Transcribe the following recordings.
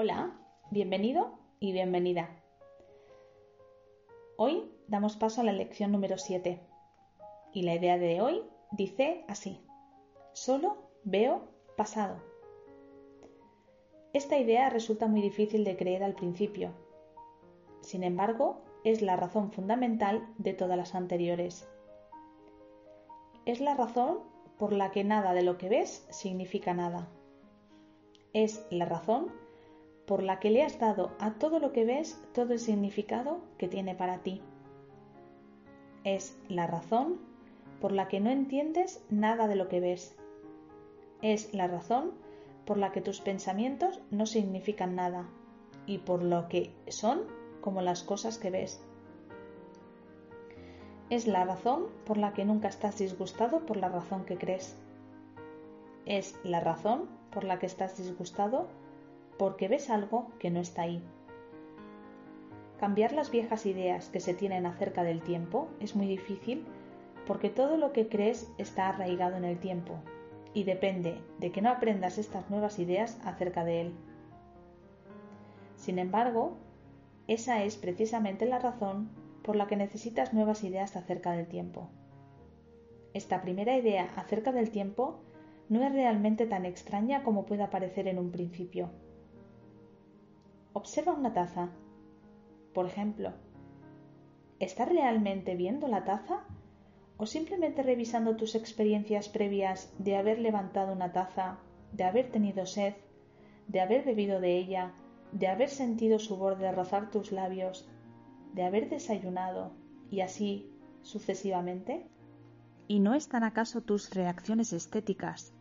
Hola, bienvenido y bienvenida. Hoy damos paso a la lección número 7 y la idea de hoy dice así, solo veo pasado. Esta idea resulta muy difícil de creer al principio. Sin embargo, es la razón fundamental de todas las anteriores. Es la razón por la que nada de lo que ves significa nada. Es la razón por la que le has dado a todo lo que ves todo el significado que tiene para ti. Es la razón por la que no entiendes nada de lo que ves. Es la razón por la que tus pensamientos no significan nada y por lo que son como las cosas que ves. Es la razón por la que nunca estás disgustado por la razón que crees. Es la razón por la que estás disgustado porque ves algo que no está ahí. Cambiar las viejas ideas que se tienen acerca del tiempo es muy difícil porque todo lo que crees está arraigado en el tiempo y depende de que no aprendas estas nuevas ideas acerca de él. Sin embargo, esa es precisamente la razón por la que necesitas nuevas ideas acerca del tiempo. Esta primera idea acerca del tiempo no es realmente tan extraña como pueda parecer en un principio. Observa una taza. Por ejemplo, ¿estás realmente viendo la taza o simplemente revisando tus experiencias previas de haber levantado una taza, de haber tenido sed, de haber bebido de ella, de haber sentido su borde rozar tus labios, de haber desayunado y así sucesivamente? ¿Y no están acaso tus reacciones estéticas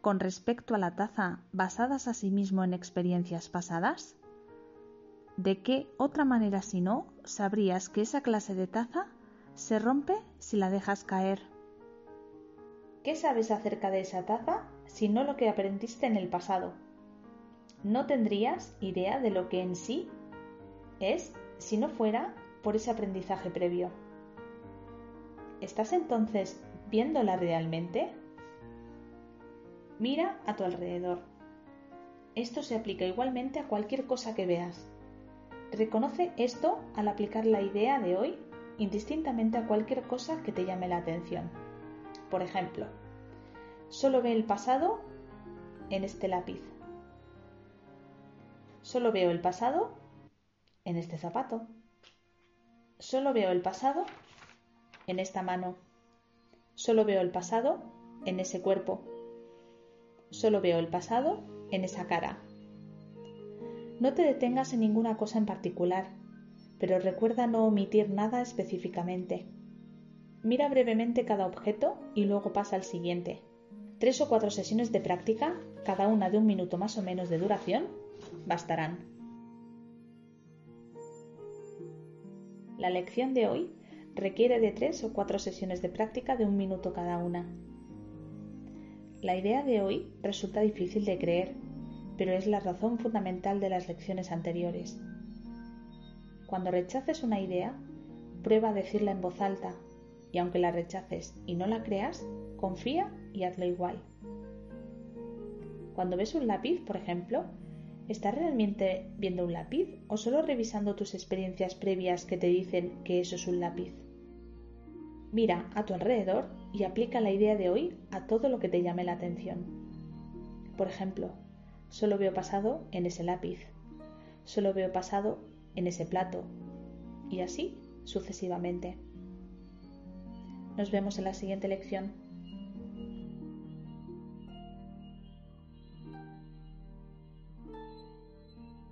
con respecto a la taza basadas asimismo en experiencias pasadas? ¿De qué otra manera si no sabrías que esa clase de taza se rompe si la dejas caer? ¿Qué sabes acerca de esa taza si no lo que aprendiste en el pasado? No tendrías idea de lo que en sí es si no fuera por ese aprendizaje previo. ¿Estás entonces viéndola realmente? Mira a tu alrededor. Esto se aplica igualmente a cualquier cosa que veas. Reconoce esto al aplicar la idea de hoy indistintamente a cualquier cosa que te llame la atención. Por ejemplo, solo ve el pasado en este lápiz. Solo veo el pasado en este zapato. Solo veo el pasado en esta mano. Solo veo el pasado en ese cuerpo. Solo veo el pasado en esa cara. No te detengas en ninguna cosa en particular, pero recuerda no omitir nada específicamente. Mira brevemente cada objeto y luego pasa al siguiente. Tres o cuatro sesiones de práctica, cada una de un minuto más o menos de duración, bastarán. La lección de hoy requiere de tres o cuatro sesiones de práctica de un minuto cada una. La idea de hoy resulta difícil de creer, pero es la razón fundamental de las lecciones anteriores. Cuando rechaces una idea, prueba a decirla en voz alta y aunque la rechaces y no la creas, confía y hazlo igual. Cuando ves un lápiz, por ejemplo, ¿estás realmente viendo un lápiz o solo revisando tus experiencias previas que te dicen que eso es un lápiz? Mira a tu alrededor y aplica la idea de hoy a todo lo que te llame la atención. Por ejemplo, Solo veo pasado en ese lápiz. Solo veo pasado en ese plato. Y así sucesivamente. Nos vemos en la siguiente lección.